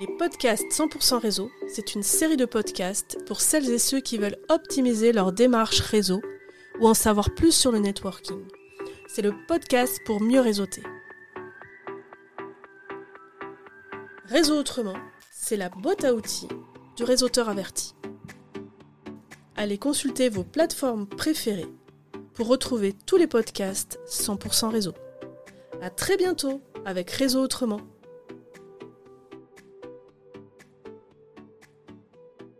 Les podcasts 100% réseau, c'est une série de podcasts pour celles et ceux qui veulent optimiser leur démarche réseau ou en savoir plus sur le networking. C'est le podcast pour mieux réseauter. Réseau autrement, c'est la boîte à outils du réseauteur averti. Allez consulter vos plateformes préférées pour retrouver tous les podcasts 100% réseau. À très bientôt avec Réseau autrement.